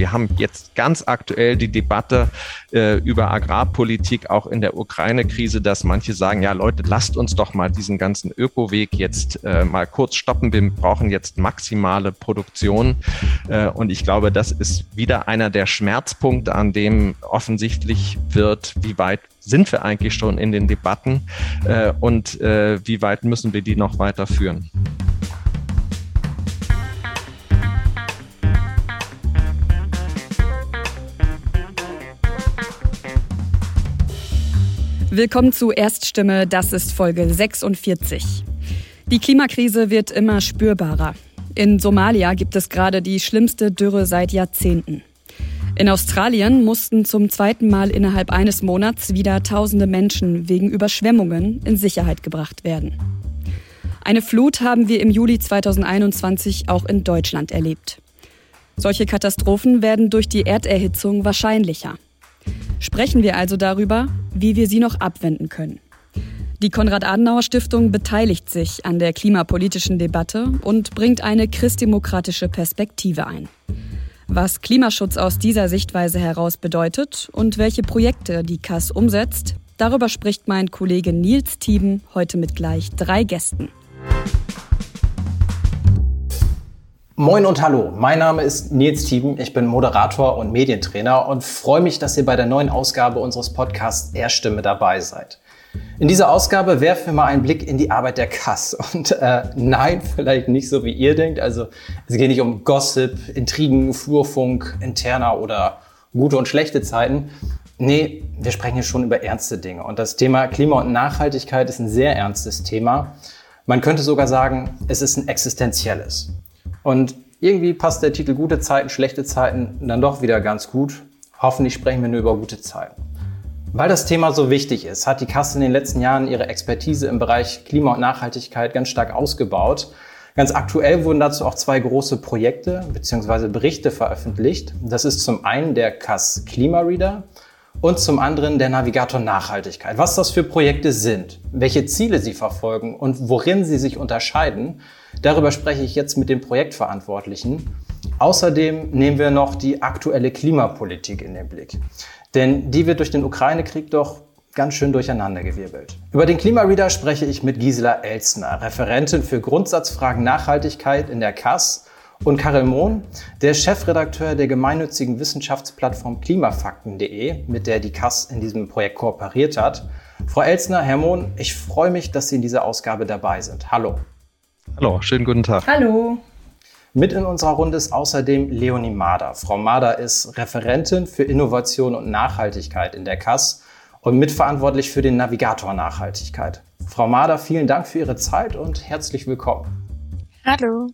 Wir haben jetzt ganz aktuell die Debatte äh, über Agrarpolitik auch in der Ukraine-Krise, dass manche sagen, ja Leute, lasst uns doch mal diesen ganzen Ökoweg jetzt äh, mal kurz stoppen. Wir brauchen jetzt maximale Produktion. Äh, und ich glaube, das ist wieder einer der Schmerzpunkte, an dem offensichtlich wird, wie weit sind wir eigentlich schon in den Debatten äh, und äh, wie weit müssen wir die noch weiterführen. Willkommen zu Erststimme, das ist Folge 46. Die Klimakrise wird immer spürbarer. In Somalia gibt es gerade die schlimmste Dürre seit Jahrzehnten. In Australien mussten zum zweiten Mal innerhalb eines Monats wieder tausende Menschen wegen Überschwemmungen in Sicherheit gebracht werden. Eine Flut haben wir im Juli 2021 auch in Deutschland erlebt. Solche Katastrophen werden durch die Erderhitzung wahrscheinlicher. Sprechen wir also darüber, wie wir sie noch abwenden können. Die Konrad-Adenauer-Stiftung beteiligt sich an der klimapolitischen Debatte und bringt eine christdemokratische Perspektive ein. Was Klimaschutz aus dieser Sichtweise heraus bedeutet und welche Projekte die KAS umsetzt, darüber spricht mein Kollege Nils Thieben heute mit gleich drei Gästen. Moin und hallo, mein Name ist Nils Thieben, ich bin Moderator und Medientrainer und freue mich, dass ihr bei der neuen Ausgabe unseres Podcasts Erstimme dabei seid. In dieser Ausgabe werfen wir mal einen Blick in die Arbeit der Kass. Und äh, nein, vielleicht nicht so wie ihr denkt. Also es geht nicht um Gossip, Intrigen, Flurfunk, interner oder gute und schlechte Zeiten. Nee, wir sprechen hier schon über ernste Dinge. Und das Thema Klima und Nachhaltigkeit ist ein sehr ernstes Thema. Man könnte sogar sagen, es ist ein existenzielles. Und irgendwie passt der Titel Gute Zeiten, schlechte Zeiten dann doch wieder ganz gut. Hoffentlich sprechen wir nur über gute Zeiten. Weil das Thema so wichtig ist, hat die Kasse in den letzten Jahren ihre Expertise im Bereich Klima und Nachhaltigkeit ganz stark ausgebaut. Ganz aktuell wurden dazu auch zwei große Projekte bzw. Berichte veröffentlicht. Das ist zum einen der KAS Klimareader und zum anderen der Navigator Nachhaltigkeit. Was das für Projekte sind, welche Ziele sie verfolgen und worin sie sich unterscheiden, darüber spreche ich jetzt mit dem Projektverantwortlichen. Außerdem nehmen wir noch die aktuelle Klimapolitik in den Blick. Denn die wird durch den Ukraine-Krieg doch ganz schön durcheinandergewirbelt. Über den Klimareader spreche ich mit Gisela Elsner, Referentin für Grundsatzfragen Nachhaltigkeit in der KAS und Karel Mohn, der Chefredakteur der gemeinnützigen Wissenschaftsplattform klimafakten.de, mit der die KAS in diesem Projekt kooperiert hat. Frau Elsner, Herr Mohn, ich freue mich, dass Sie in dieser Ausgabe dabei sind. Hallo. Hallo, schönen guten Tag. Hallo. Mit in unserer Runde ist außerdem Leonie Mader. Frau Mader ist Referentin für Innovation und Nachhaltigkeit in der KAS und mitverantwortlich für den Navigator Nachhaltigkeit. Frau Mader, vielen Dank für Ihre Zeit und herzlich willkommen. Hallo.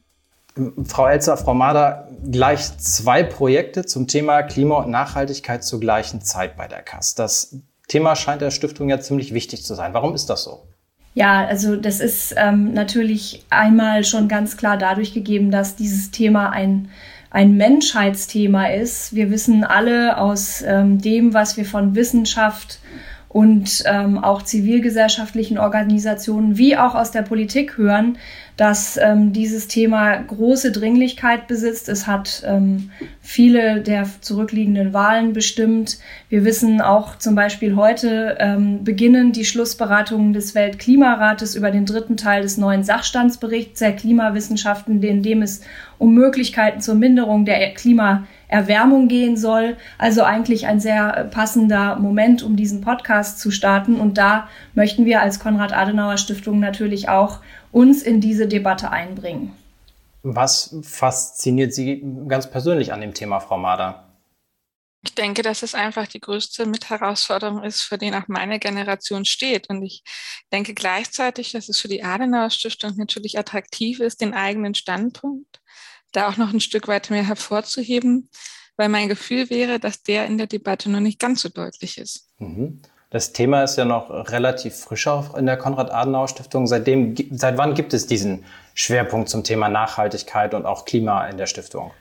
Frau Elzer, Frau Mader, gleich zwei Projekte zum Thema Klima und Nachhaltigkeit zur gleichen Zeit bei der KAS. Das Thema scheint der Stiftung ja ziemlich wichtig zu sein. Warum ist das so? Ja, also das ist ähm, natürlich einmal schon ganz klar dadurch gegeben, dass dieses Thema ein, ein Menschheitsthema ist. Wir wissen alle aus ähm, dem, was wir von Wissenschaft und ähm, auch zivilgesellschaftlichen Organisationen wie auch aus der Politik hören, dass ähm, dieses Thema große Dringlichkeit besitzt. Es hat ähm, viele der zurückliegenden Wahlen bestimmt. Wir wissen auch zum Beispiel heute ähm, beginnen die Schlussberatungen des Weltklimarates über den dritten Teil des neuen Sachstandsberichts der Klimawissenschaften, in dem es um Möglichkeiten zur Minderung der Klimaerwärmung gehen soll. Also eigentlich ein sehr passender Moment, um diesen Podcast zu starten. Und da möchten wir als Konrad-Adenauer Stiftung natürlich auch uns in diese Debatte einbringen. Was fasziniert Sie ganz persönlich an dem Thema, Frau Mader? Ich denke, dass es einfach die größte Mitherausforderung ist, für den auch meine Generation steht. Und ich denke gleichzeitig, dass es für die Adenauer Stiftung natürlich attraktiv ist, den eigenen Standpunkt da auch noch ein Stück weit mehr hervorzuheben, weil mein Gefühl wäre, dass der in der Debatte noch nicht ganz so deutlich ist. Mhm. Das Thema ist ja noch relativ frisch in der Konrad-Adenauer-Stiftung. Seitdem, seit wann gibt es diesen Schwerpunkt zum Thema Nachhaltigkeit und auch Klima in der Stiftung?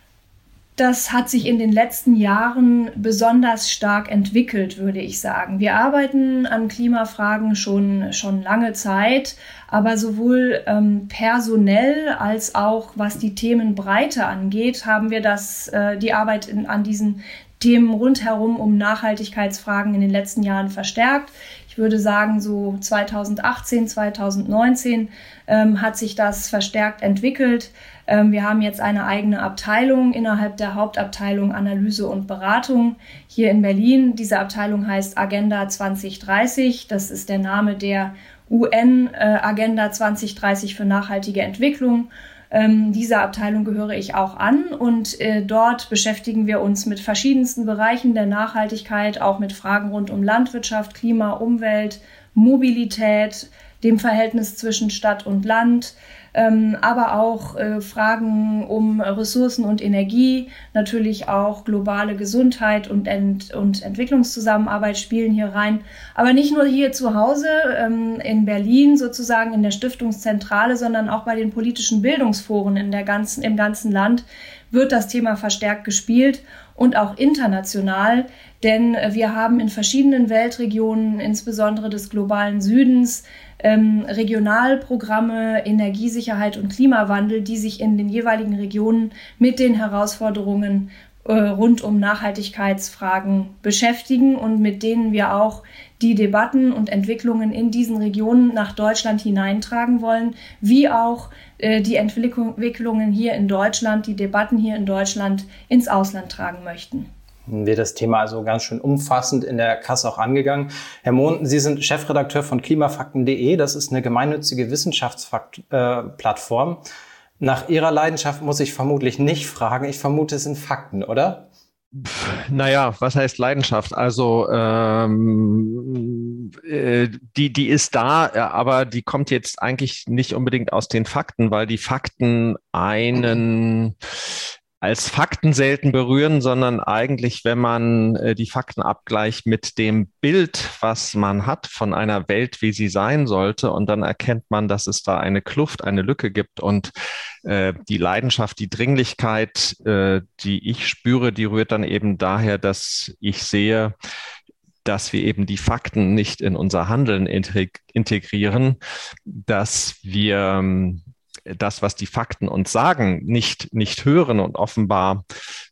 das hat sich in den letzten Jahren besonders stark entwickelt, würde ich sagen. Wir arbeiten an Klimafragen schon, schon lange Zeit, aber sowohl ähm, personell als auch was die Themenbreite angeht, haben wir das, äh, die Arbeit in, an diesen Themen rundherum um Nachhaltigkeitsfragen in den letzten Jahren verstärkt. Ich würde sagen, so 2018, 2019 ähm, hat sich das verstärkt entwickelt. Ähm, wir haben jetzt eine eigene Abteilung innerhalb der Hauptabteilung Analyse und Beratung hier in Berlin. Diese Abteilung heißt Agenda 2030. Das ist der Name der UN äh, Agenda 2030 für nachhaltige Entwicklung. Ähm, dieser Abteilung gehöre ich auch an und äh, dort beschäftigen wir uns mit verschiedensten Bereichen der Nachhaltigkeit, auch mit Fragen rund um Landwirtschaft, Klima, Umwelt, Mobilität, dem Verhältnis zwischen Stadt und Land, ähm, aber auch äh, Fragen um Ressourcen und Energie, natürlich auch globale Gesundheit und, Ent und Entwicklungszusammenarbeit spielen hier rein. Aber nicht nur hier zu Hause ähm, in Berlin sozusagen in der Stiftungszentrale, sondern auch bei den politischen Bildungsforen in der ganzen, im ganzen Land wird das Thema verstärkt gespielt und auch international, denn wir haben in verschiedenen Weltregionen, insbesondere des globalen Südens, ähm, Regionalprogramme Energiesicherheit und Klimawandel, die sich in den jeweiligen Regionen mit den Herausforderungen äh, rund um Nachhaltigkeitsfragen beschäftigen und mit denen wir auch die Debatten und Entwicklungen in diesen Regionen nach Deutschland hineintragen wollen, wie auch äh, die Entwicklungen hier in Deutschland, die Debatten hier in Deutschland ins Ausland tragen möchten wird das Thema also ganz schön umfassend in der Kasse auch angegangen. Herr Mohn, Sie sind Chefredakteur von klimafakten.de. Das ist eine gemeinnützige Wissenschaftsplattform. Nach Ihrer Leidenschaft muss ich vermutlich nicht fragen. Ich vermute, es sind Fakten, oder? Naja, was heißt Leidenschaft? Also ähm, äh, die, die ist da, aber die kommt jetzt eigentlich nicht unbedingt aus den Fakten, weil die Fakten einen als Fakten selten berühren, sondern eigentlich, wenn man äh, die Fakten abgleicht mit dem Bild, was man hat von einer Welt, wie sie sein sollte, und dann erkennt man, dass es da eine Kluft, eine Lücke gibt und äh, die Leidenschaft, die Dringlichkeit, äh, die ich spüre, die rührt dann eben daher, dass ich sehe, dass wir eben die Fakten nicht in unser Handeln integrieren, dass wir ähm, das, was die Fakten uns sagen, nicht, nicht hören und offenbar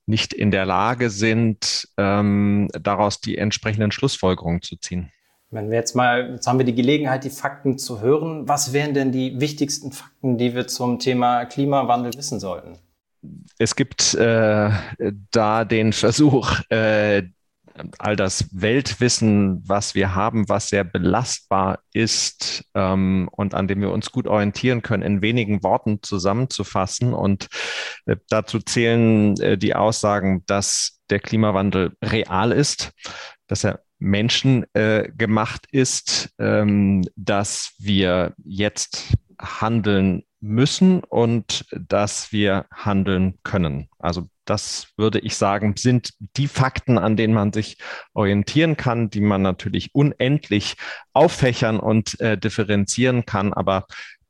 nicht in der Lage sind, ähm, daraus die entsprechenden Schlussfolgerungen zu ziehen. Wenn wir jetzt mal, jetzt haben wir die Gelegenheit, die Fakten zu hören. Was wären denn die wichtigsten Fakten, die wir zum Thema Klimawandel wissen sollten? Es gibt äh, da den Versuch, äh, all das Weltwissen, was wir haben, was sehr belastbar ist ähm, und an dem wir uns gut orientieren können, in wenigen Worten zusammenzufassen. Und äh, dazu zählen äh, die Aussagen, dass der Klimawandel real ist, dass er Menschen äh, gemacht ist, ähm, dass wir jetzt handeln müssen und dass wir handeln können. Also das würde ich sagen, sind die Fakten, an denen man sich orientieren kann, die man natürlich unendlich auffächern und äh, differenzieren kann. Aber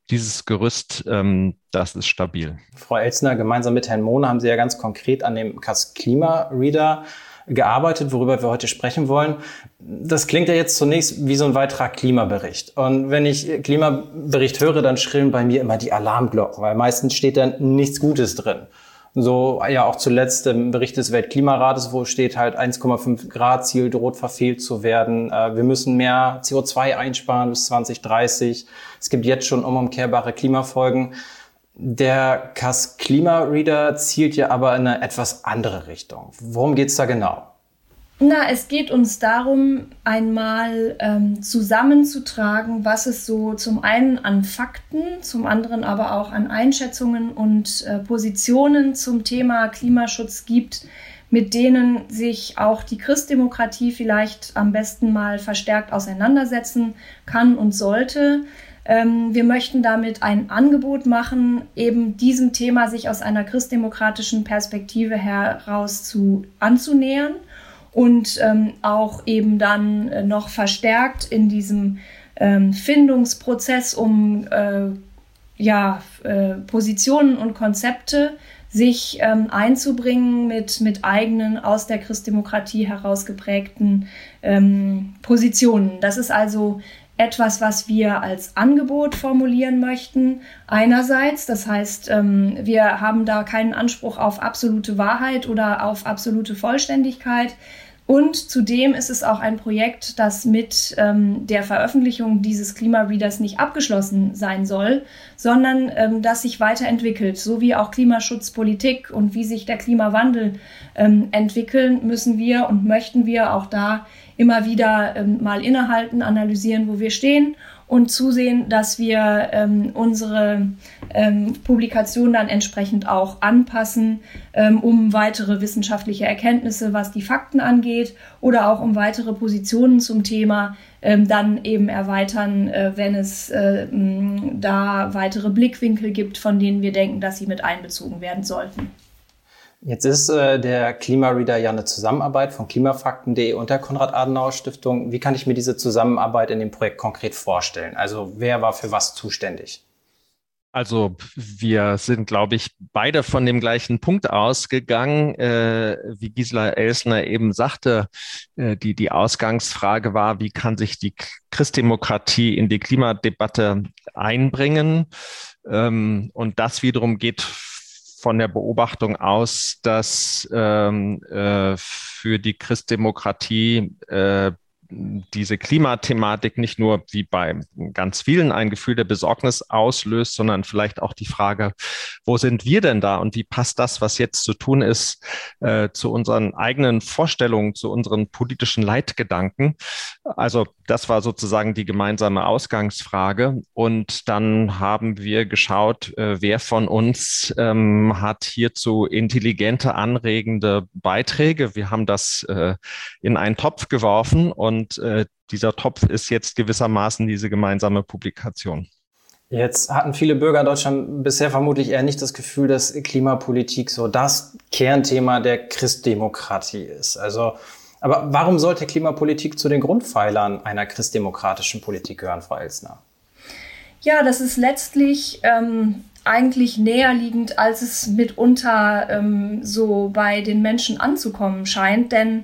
dieses Gerüst, ähm, das ist stabil. Frau Elzner, gemeinsam mit Herrn Mohn haben Sie ja ganz konkret an dem CAS Klima Reader gearbeitet, worüber wir heute sprechen wollen. Das klingt ja jetzt zunächst wie so ein weiterer Klimabericht. Und wenn ich Klimabericht höre, dann schrillen bei mir immer die Alarmglocken, weil meistens steht da nichts Gutes drin. So ja auch zuletzt im Bericht des Weltklimarates, wo steht halt 1,5 Grad Ziel droht verfehlt zu werden. Äh, wir müssen mehr CO2 einsparen bis 2030. Es gibt jetzt schon unumkehrbare Klimafolgen. Der CAS Klima Reader zielt ja aber in eine etwas andere Richtung. Worum geht's da genau? Na, es geht uns darum, einmal ähm, zusammenzutragen, was es so zum einen an Fakten, zum anderen aber auch an Einschätzungen und äh, Positionen zum Thema Klimaschutz gibt, mit denen sich auch die Christdemokratie vielleicht am besten mal verstärkt auseinandersetzen kann und sollte. Ähm, wir möchten damit ein Angebot machen, eben diesem Thema sich aus einer christdemokratischen Perspektive heraus zu anzunähern und ähm, auch eben dann äh, noch verstärkt in diesem ähm, Findungsprozess um äh, ja, äh, Positionen und Konzepte sich ähm, einzubringen mit, mit eigenen aus der Christdemokratie herausgeprägten ähm, Positionen. Das ist also etwas, was wir als Angebot formulieren möchten. Einerseits, das heißt, ähm, wir haben da keinen Anspruch auf absolute Wahrheit oder auf absolute Vollständigkeit. Und zudem ist es auch ein Projekt, das mit ähm, der Veröffentlichung dieses Klimareaders nicht abgeschlossen sein soll, sondern ähm, das sich weiterentwickelt. So wie auch Klimaschutzpolitik und wie sich der Klimawandel ähm, entwickeln, müssen wir und möchten wir auch da immer wieder ähm, mal innehalten, analysieren, wo wir stehen und zusehen, dass wir ähm, unsere ähm, Publikation dann entsprechend auch anpassen, ähm, um weitere wissenschaftliche Erkenntnisse, was die Fakten angeht, oder auch um weitere Positionen zum Thema ähm, dann eben erweitern, äh, wenn es äh, da weitere Blickwinkel gibt, von denen wir denken, dass sie mit einbezogen werden sollten. Jetzt ist äh, der Klimareader ja eine Zusammenarbeit von klimafakten.de und der Konrad-Adenauer-Stiftung. Wie kann ich mir diese Zusammenarbeit in dem Projekt konkret vorstellen? Also wer war für was zuständig? Also wir sind, glaube ich, beide von dem gleichen Punkt ausgegangen. Äh, wie Gisela Elsner eben sagte, äh, die, die Ausgangsfrage war, wie kann sich die Christdemokratie in die Klimadebatte einbringen? Ähm, und das wiederum geht von der Beobachtung aus, dass ähm, äh, für die Christdemokratie äh, diese Klimathematik nicht nur wie bei ganz vielen ein Gefühl der Besorgnis auslöst, sondern vielleicht auch die Frage, wo sind wir denn da und wie passt das, was jetzt zu tun ist, äh, zu unseren eigenen Vorstellungen, zu unseren politischen Leitgedanken. Also das war sozusagen die gemeinsame Ausgangsfrage. Und dann haben wir geschaut, äh, wer von uns ähm, hat hierzu intelligente, anregende Beiträge. Wir haben das äh, in einen Topf geworfen und äh, dieser Topf ist jetzt gewissermaßen diese gemeinsame Publikation. Jetzt hatten viele Bürger in Deutschland bisher vermutlich eher nicht das Gefühl, dass Klimapolitik so das Kernthema der Christdemokratie ist. Also aber warum sollte Klimapolitik zu den Grundpfeilern einer christdemokratischen Politik gehören, Frau Elsner? Ja, das ist letztlich ähm, eigentlich näher liegend, als es mitunter ähm, so bei den Menschen anzukommen scheint. Denn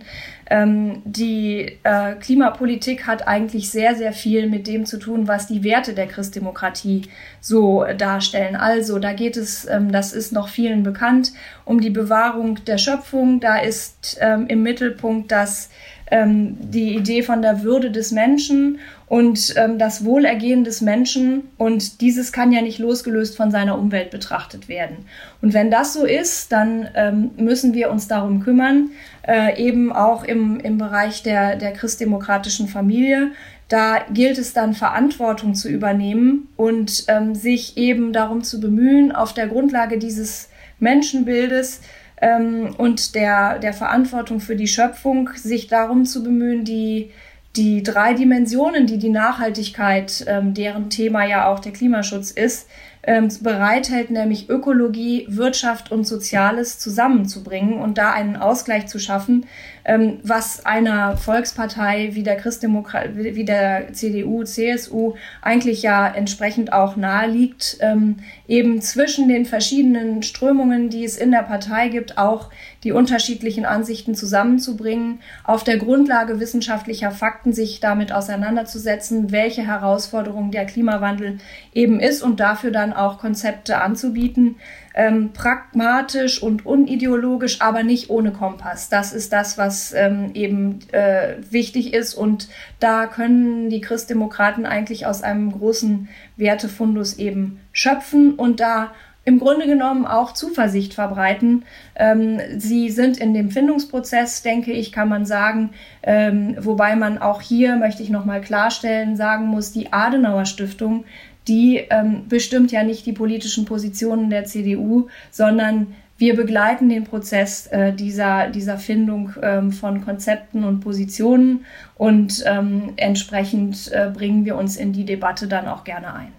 ähm, die äh, Klimapolitik hat eigentlich sehr, sehr viel mit dem zu tun, was die Werte der Christdemokratie so darstellen. Also da geht es, ähm, das ist noch vielen bekannt, um die Bewahrung der Schöpfung. Da ist ähm, im Mittelpunkt das ähm, die Idee von der Würde des Menschen und ähm, das Wohlergehen des Menschen. Und dieses kann ja nicht losgelöst von seiner Umwelt betrachtet werden. Und wenn das so ist, dann ähm, müssen wir uns darum kümmern, äh, eben auch im, im Bereich der, der christdemokratischen Familie. Da gilt es dann, Verantwortung zu übernehmen und ähm, sich eben darum zu bemühen, auf der Grundlage dieses Menschenbildes ähm, und der, der Verantwortung für die Schöpfung, sich darum zu bemühen, die, die drei Dimensionen, die die Nachhaltigkeit, ähm, deren Thema ja auch der Klimaschutz ist, ähm, bereithält, nämlich Ökologie, Wirtschaft und Soziales zusammenzubringen und da einen Ausgleich zu schaffen, ähm, was einer Volkspartei wie der Christdemokrat, wie der CDU, CSU eigentlich ja entsprechend auch nahe liegt, ähm, eben zwischen den verschiedenen Strömungen, die es in der Partei gibt, auch die unterschiedlichen Ansichten zusammenzubringen, auf der Grundlage wissenschaftlicher Fakten sich damit auseinanderzusetzen, welche Herausforderungen der Klimawandel eben ist und dafür dann auch Konzepte anzubieten, ähm, pragmatisch und unideologisch, aber nicht ohne Kompass. Das ist das, was ähm, eben äh, wichtig ist. Und da können die Christdemokraten eigentlich aus einem großen Wertefundus eben schöpfen und da im Grunde genommen auch Zuversicht verbreiten. Ähm, sie sind in dem Findungsprozess, denke ich, kann man sagen, ähm, wobei man auch hier, möchte ich nochmal klarstellen, sagen muss, die Adenauer Stiftung die ähm, bestimmt ja nicht die politischen Positionen der CDU, sondern wir begleiten den Prozess äh, dieser, dieser Findung ähm, von Konzepten und Positionen und ähm, entsprechend äh, bringen wir uns in die Debatte dann auch gerne ein.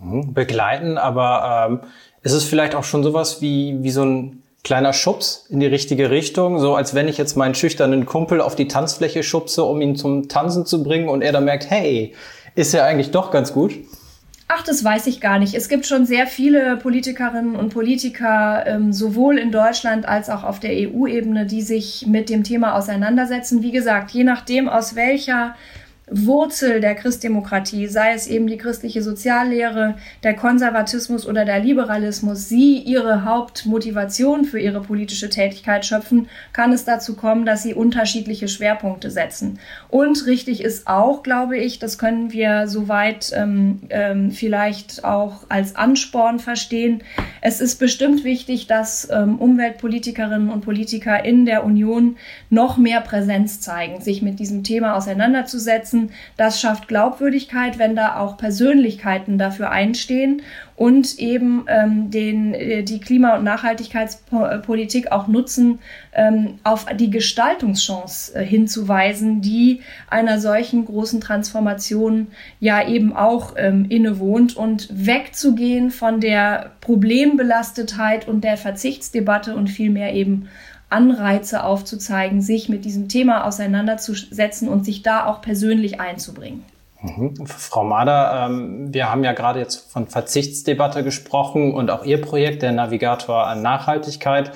Mhm, begleiten, aber ähm, ist es vielleicht auch schon sowas wie, wie so ein kleiner Schubs in die richtige Richtung, so als wenn ich jetzt meinen schüchternen Kumpel auf die Tanzfläche schubse, um ihn zum Tanzen zu bringen und er dann merkt, hey, ist ja eigentlich doch ganz gut? Ach, das weiß ich gar nicht. Es gibt schon sehr viele Politikerinnen und Politiker, ähm, sowohl in Deutschland als auch auf der EU-Ebene, die sich mit dem Thema auseinandersetzen. Wie gesagt, je nachdem, aus welcher Wurzel der Christdemokratie, sei es eben die christliche Soziallehre, der Konservatismus oder der Liberalismus, sie ihre Hauptmotivation für ihre politische Tätigkeit schöpfen, kann es dazu kommen, dass sie unterschiedliche Schwerpunkte setzen. Und richtig ist auch, glaube ich, das können wir soweit ähm, ähm, vielleicht auch als Ansporn verstehen. Es ist bestimmt wichtig, dass ähm, Umweltpolitikerinnen und Politiker in der Union noch mehr Präsenz zeigen, sich mit diesem Thema auseinanderzusetzen setzen. Das schafft Glaubwürdigkeit, wenn da auch Persönlichkeiten dafür einstehen und eben ähm, den, äh, die Klima- und Nachhaltigkeitspolitik auch nutzen, ähm, auf die Gestaltungschance äh, hinzuweisen, die einer solchen großen Transformation ja eben auch ähm, innewohnt und wegzugehen von der Problembelastetheit und der Verzichtsdebatte und vielmehr eben Anreize aufzuzeigen, sich mit diesem Thema auseinanderzusetzen und sich da auch persönlich einzubringen. Mhm. Frau Mader, ähm, wir haben ja gerade jetzt von Verzichtsdebatte gesprochen und auch Ihr Projekt, der Navigator an Nachhaltigkeit,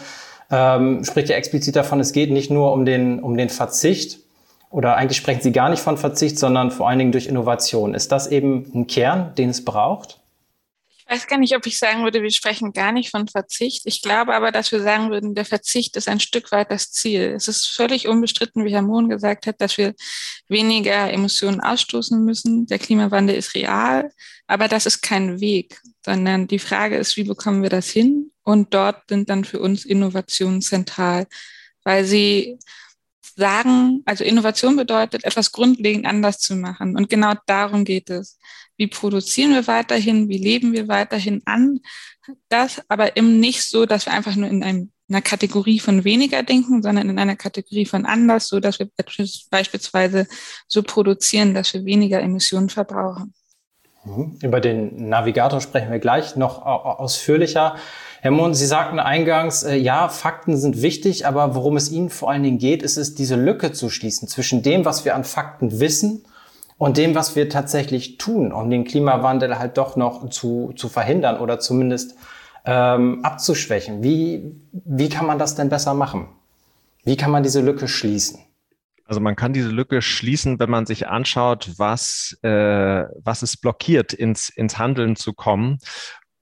ähm, spricht ja explizit davon, es geht nicht nur um den, um den Verzicht oder eigentlich sprechen Sie gar nicht von Verzicht, sondern vor allen Dingen durch Innovation. Ist das eben ein Kern, den es braucht? Ich weiß gar nicht, ob ich sagen würde, wir sprechen gar nicht von Verzicht. Ich glaube aber, dass wir sagen würden, der Verzicht ist ein Stück weit das Ziel. Es ist völlig unbestritten, wie Herr Mohn gesagt hat, dass wir weniger Emissionen ausstoßen müssen. Der Klimawandel ist real, aber das ist kein Weg, sondern die Frage ist, wie bekommen wir das hin? Und dort sind dann für uns Innovationen zentral, weil sie sagen, also Innovation bedeutet, etwas grundlegend anders zu machen. Und genau darum geht es. Wie produzieren wir weiterhin? Wie leben wir weiterhin an? Das aber eben nicht so, dass wir einfach nur in einem, einer Kategorie von weniger denken, sondern in einer Kategorie von anders, so dass wir beispielsweise so produzieren, dass wir weniger Emissionen verbrauchen. Mhm. Über den Navigator sprechen wir gleich noch ausführlicher. Herr Mohn, Sie sagten eingangs, äh, ja, Fakten sind wichtig, aber worum es Ihnen vor allen Dingen geht, ist es, diese Lücke zu schließen zwischen dem, was wir an Fakten wissen und dem, was wir tatsächlich tun, um den Klimawandel halt doch noch zu, zu verhindern oder zumindest ähm, abzuschwächen. Wie, wie kann man das denn besser machen? Wie kann man diese Lücke schließen? Also man kann diese Lücke schließen, wenn man sich anschaut, was, äh, was es blockiert, ins, ins Handeln zu kommen.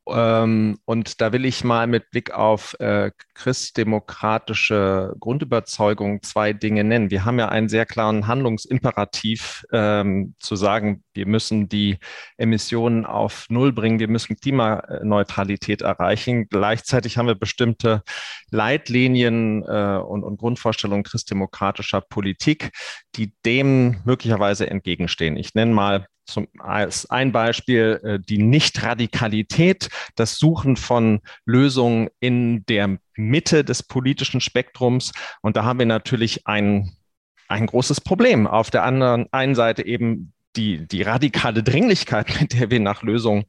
Ähm, und da will ich mal mit Blick auf äh, christdemokratische Grundüberzeugung zwei Dinge nennen. Wir haben ja einen sehr klaren Handlungsimperativ ähm, zu sagen, wir müssen die Emissionen auf Null bringen, wir müssen Klimaneutralität erreichen. Gleichzeitig haben wir bestimmte Leitlinien äh, und, und Grundvorstellungen christdemokratischer Politik, die dem möglicherweise entgegenstehen. Ich nenne mal zum, als ein Beispiel äh, die Nicht-Radikalität, das Suchen von Lösungen in der Mitte des politischen Spektrums. Und da haben wir natürlich ein, ein großes Problem. Auf der anderen einen Seite eben die, die radikale Dringlichkeit, mit der wir nach Lösungen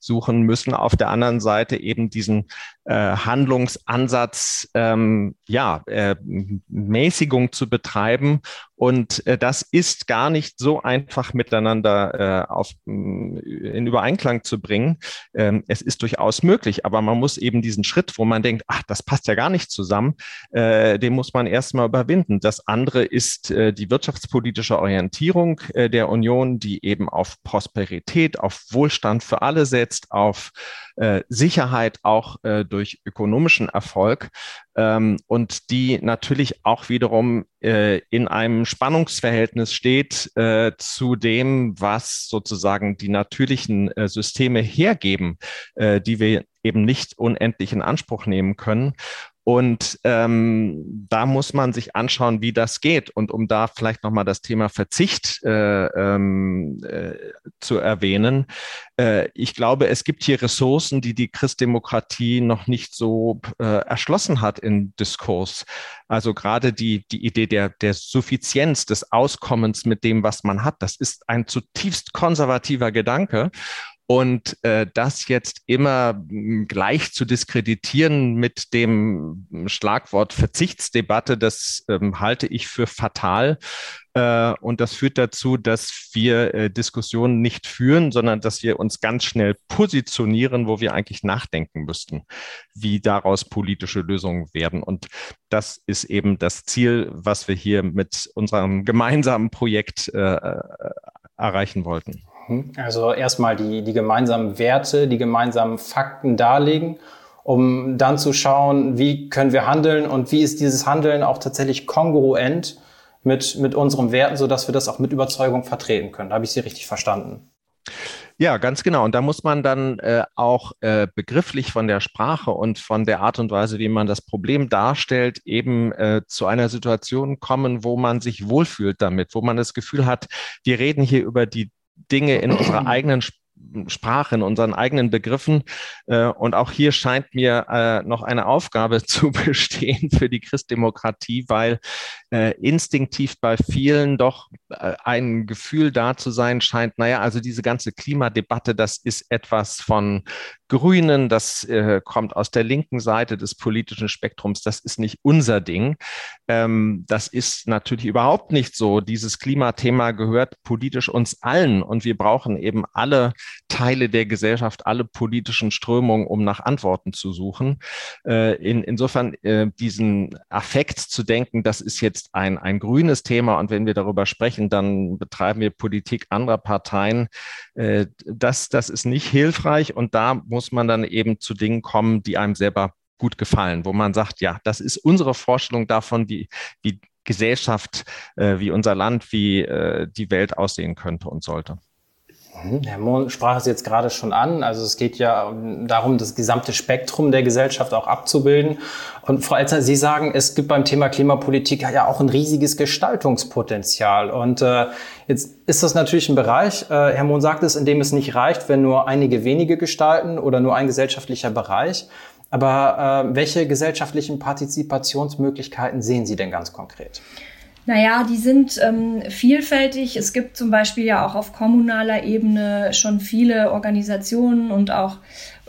suchen müssen. Auf der anderen Seite eben diesen äh, Handlungsansatz, ähm, ja, äh, Mäßigung zu betreiben. Und äh, das ist gar nicht so einfach miteinander äh, auf, in Übereinklang zu bringen. Ähm, es ist durchaus möglich, aber man muss eben diesen Schritt, wo man denkt, ach, das passt ja gar nicht zusammen, äh, den muss man erstmal überwinden. Das andere ist äh, die wirtschaftspolitische Orientierung äh, der Union, die eben auf Prosperität, auf Wohlstand für alle setzt, auf äh, Sicherheit auch äh, durch ökonomischen Erfolg ähm, und die natürlich auch wiederum äh, in einem Spannungsverhältnis steht äh, zu dem, was sozusagen die natürlichen äh, Systeme hergeben, die wir eben nicht unendlich in Anspruch nehmen können. Und ähm, da muss man sich anschauen, wie das geht. Und um da vielleicht nochmal das Thema Verzicht äh, ähm, äh, zu erwähnen, äh, ich glaube, es gibt hier Ressourcen, die die Christdemokratie noch nicht so äh, erschlossen hat in Diskurs. Also gerade die, die Idee der, der Suffizienz, des Auskommens mit dem, was man hat, das ist ein zutiefst konservativer Gedanke. Und äh, das jetzt immer hm, gleich zu diskreditieren mit dem Schlagwort Verzichtsdebatte, das ähm, halte ich für fatal. Äh, und das führt dazu, dass wir äh, Diskussionen nicht führen, sondern dass wir uns ganz schnell positionieren, wo wir eigentlich nachdenken müssten, wie daraus politische Lösungen werden. Und das ist eben das Ziel, was wir hier mit unserem gemeinsamen Projekt äh, äh erreichen wollten. Mhm. Also erstmal die, die gemeinsamen Werte, die gemeinsamen Fakten darlegen, um dann zu schauen, wie können wir handeln und wie ist dieses Handeln auch tatsächlich kongruent mit, mit unseren Werten, sodass wir das auch mit Überzeugung vertreten können. Habe ich Sie richtig verstanden? Ja, ganz genau. Und da muss man dann äh, auch äh, begrifflich von der Sprache und von der Art und Weise, wie man das Problem darstellt, eben äh, zu einer Situation kommen, wo man sich wohlfühlt damit, wo man das Gefühl hat, wir reden hier über die Dinge in unserer eigenen Sprache, in unseren eigenen Begriffen. Äh, und auch hier scheint mir äh, noch eine Aufgabe zu bestehen für die Christdemokratie, weil äh, instinktiv bei vielen doch ein Gefühl da zu sein scheint, naja, also diese ganze Klimadebatte, das ist etwas von Grünen, das äh, kommt aus der linken Seite des politischen Spektrums, das ist nicht unser Ding. Ähm, das ist natürlich überhaupt nicht so. Dieses Klimathema gehört politisch uns allen und wir brauchen eben alle Teile der Gesellschaft, alle politischen Strömungen, um nach Antworten zu suchen. Äh, in, insofern äh, diesen Affekt zu denken, das ist jetzt ein, ein grünes Thema und wenn wir darüber sprechen, dann betreiben wir Politik anderer Parteien. Äh, das, das ist nicht hilfreich und da muss muss man dann eben zu Dingen kommen, die einem selber gut gefallen, wo man sagt, ja, das ist unsere Vorstellung davon, wie, wie Gesellschaft, äh, wie unser Land, wie äh, die Welt aussehen könnte und sollte. Mhm. Herr Mohn sprach es jetzt gerade schon an. Also es geht ja darum, das gesamte Spektrum der Gesellschaft auch abzubilden. Und Frau Elzer, Sie sagen, es gibt beim Thema Klimapolitik ja auch ein riesiges Gestaltungspotenzial. Und äh, jetzt ist das natürlich ein Bereich, äh, Herr Mohn sagt es, in dem es nicht reicht, wenn nur einige wenige gestalten oder nur ein gesellschaftlicher Bereich. Aber äh, welche gesellschaftlichen Partizipationsmöglichkeiten sehen Sie denn ganz konkret? Naja, die sind ähm, vielfältig. Es gibt zum Beispiel ja auch auf kommunaler Ebene schon viele Organisationen und auch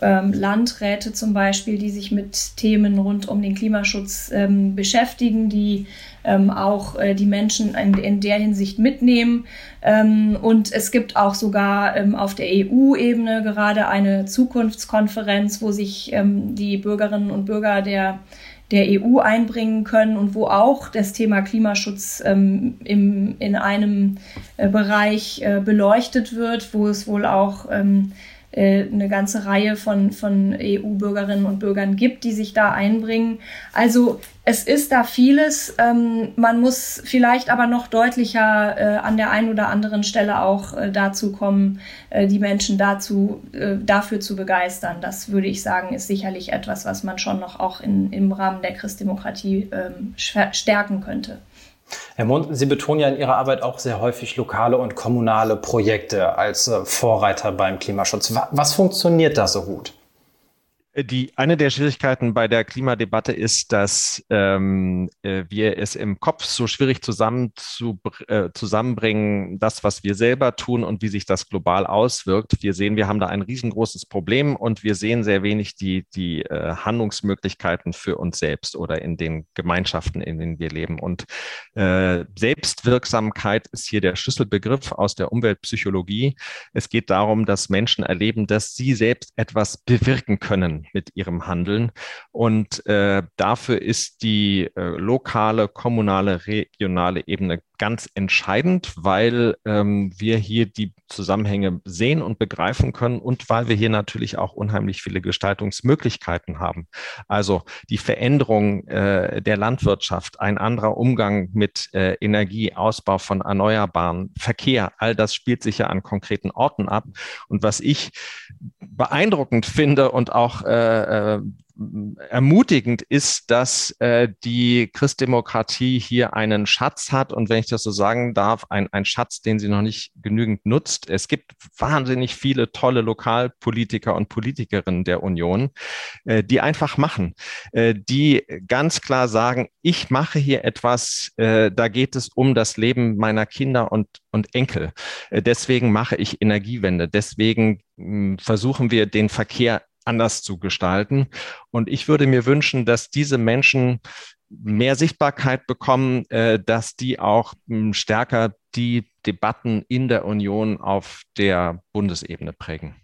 ähm, Landräte zum Beispiel, die sich mit Themen rund um den Klimaschutz ähm, beschäftigen, die ähm, auch äh, die Menschen in, in, der Hinsicht mitnehmen. Ähm, und es gibt auch sogar ähm, auf der EU-Ebene gerade eine Zukunftskonferenz, wo sich ähm, die Bürgerinnen und Bürger der der EU einbringen können und wo auch das Thema Klimaschutz ähm, im, in einem äh, Bereich äh, beleuchtet wird, wo es wohl auch ähm, äh, eine ganze Reihe von, von EU-Bürgerinnen und Bürgern gibt, die sich da einbringen. Also es ist da vieles. Ähm, man muss vielleicht aber noch deutlicher äh, an der einen oder anderen Stelle auch äh, dazu kommen, äh, die Menschen dazu, äh, dafür zu begeistern. Das würde ich sagen, ist sicherlich etwas, was man schon noch auch in, im Rahmen der Christdemokratie ähm, stärken könnte. Herr Mund, Sie betonen ja in Ihrer Arbeit auch sehr häufig lokale und kommunale Projekte als äh, Vorreiter beim Klimaschutz. Was funktioniert da so gut? Die, eine der Schwierigkeiten bei der Klimadebatte ist, dass ähm, äh, wir es im Kopf so schwierig zusammen zu, äh, zusammenbringen, das, was wir selber tun und wie sich das global auswirkt. Wir sehen, wir haben da ein riesengroßes Problem und wir sehen sehr wenig die, die äh, Handlungsmöglichkeiten für uns selbst oder in den Gemeinschaften, in denen wir leben. Und äh, Selbstwirksamkeit ist hier der Schlüsselbegriff aus der Umweltpsychologie. Es geht darum, dass Menschen erleben, dass sie selbst etwas bewirken können mit ihrem Handeln. Und äh, dafür ist die äh, lokale, kommunale, regionale Ebene ganz entscheidend, weil ähm, wir hier die Zusammenhänge sehen und begreifen können und weil wir hier natürlich auch unheimlich viele Gestaltungsmöglichkeiten haben. Also die Veränderung äh, der Landwirtschaft, ein anderer Umgang mit äh, Energie, Ausbau von Erneuerbaren, Verkehr, all das spielt sich ja an konkreten Orten ab. Und was ich beeindruckend finde und auch äh, äh ermutigend ist, dass äh, die Christdemokratie hier einen Schatz hat und wenn ich das so sagen darf, ein, ein Schatz, den sie noch nicht genügend nutzt. Es gibt wahnsinnig viele tolle Lokalpolitiker und Politikerinnen der Union, äh, die einfach machen, äh, die ganz klar sagen, ich mache hier etwas, äh, da geht es um das Leben meiner Kinder und, und Enkel. Äh, deswegen mache ich Energiewende. Deswegen mh, versuchen wir den Verkehr anders zu gestalten. Und ich würde mir wünschen, dass diese Menschen mehr Sichtbarkeit bekommen, äh, dass die auch hm, stärker die Debatten in der Union auf der Bundesebene prägen.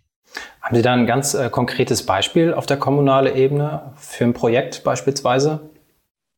Haben Sie da ein ganz äh, konkretes Beispiel auf der kommunalen Ebene für ein Projekt beispielsweise?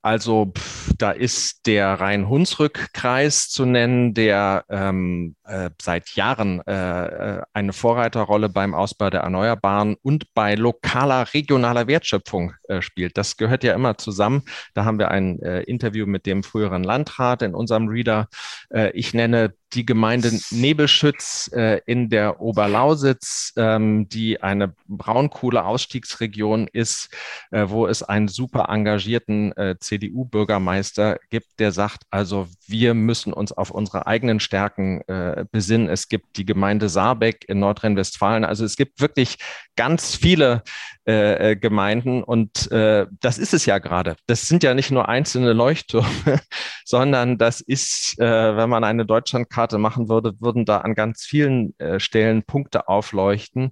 Also pff, da ist der Rhein-Hunsrück-Kreis zu nennen, der ähm, äh, seit Jahren äh, äh, eine Vorreiterrolle beim Ausbau der Erneuerbaren und bei lokaler, regionaler Wertschöpfung äh, spielt. Das gehört ja immer zusammen. Da haben wir ein äh, Interview mit dem früheren Landrat in unserem Reader. Äh, ich nenne die Gemeinde Nebelschütz äh, in der Oberlausitz, ähm, die eine Braunkohle-Ausstiegsregion ist, äh, wo es einen super engagierten äh, CDU-Bürgermeister gibt, der sagt, also wir müssen uns auf unsere eigenen Stärken äh, besinnen. Es gibt die Gemeinde Saarbeck in Nordrhein-Westfalen. Also es gibt wirklich ganz viele äh, äh, Gemeinden und äh, das ist es ja gerade. Das sind ja nicht nur einzelne Leuchttürme, sondern das ist, äh, wenn man eine Deutschlandkarte machen würde, würden da an ganz vielen äh, Stellen Punkte aufleuchten.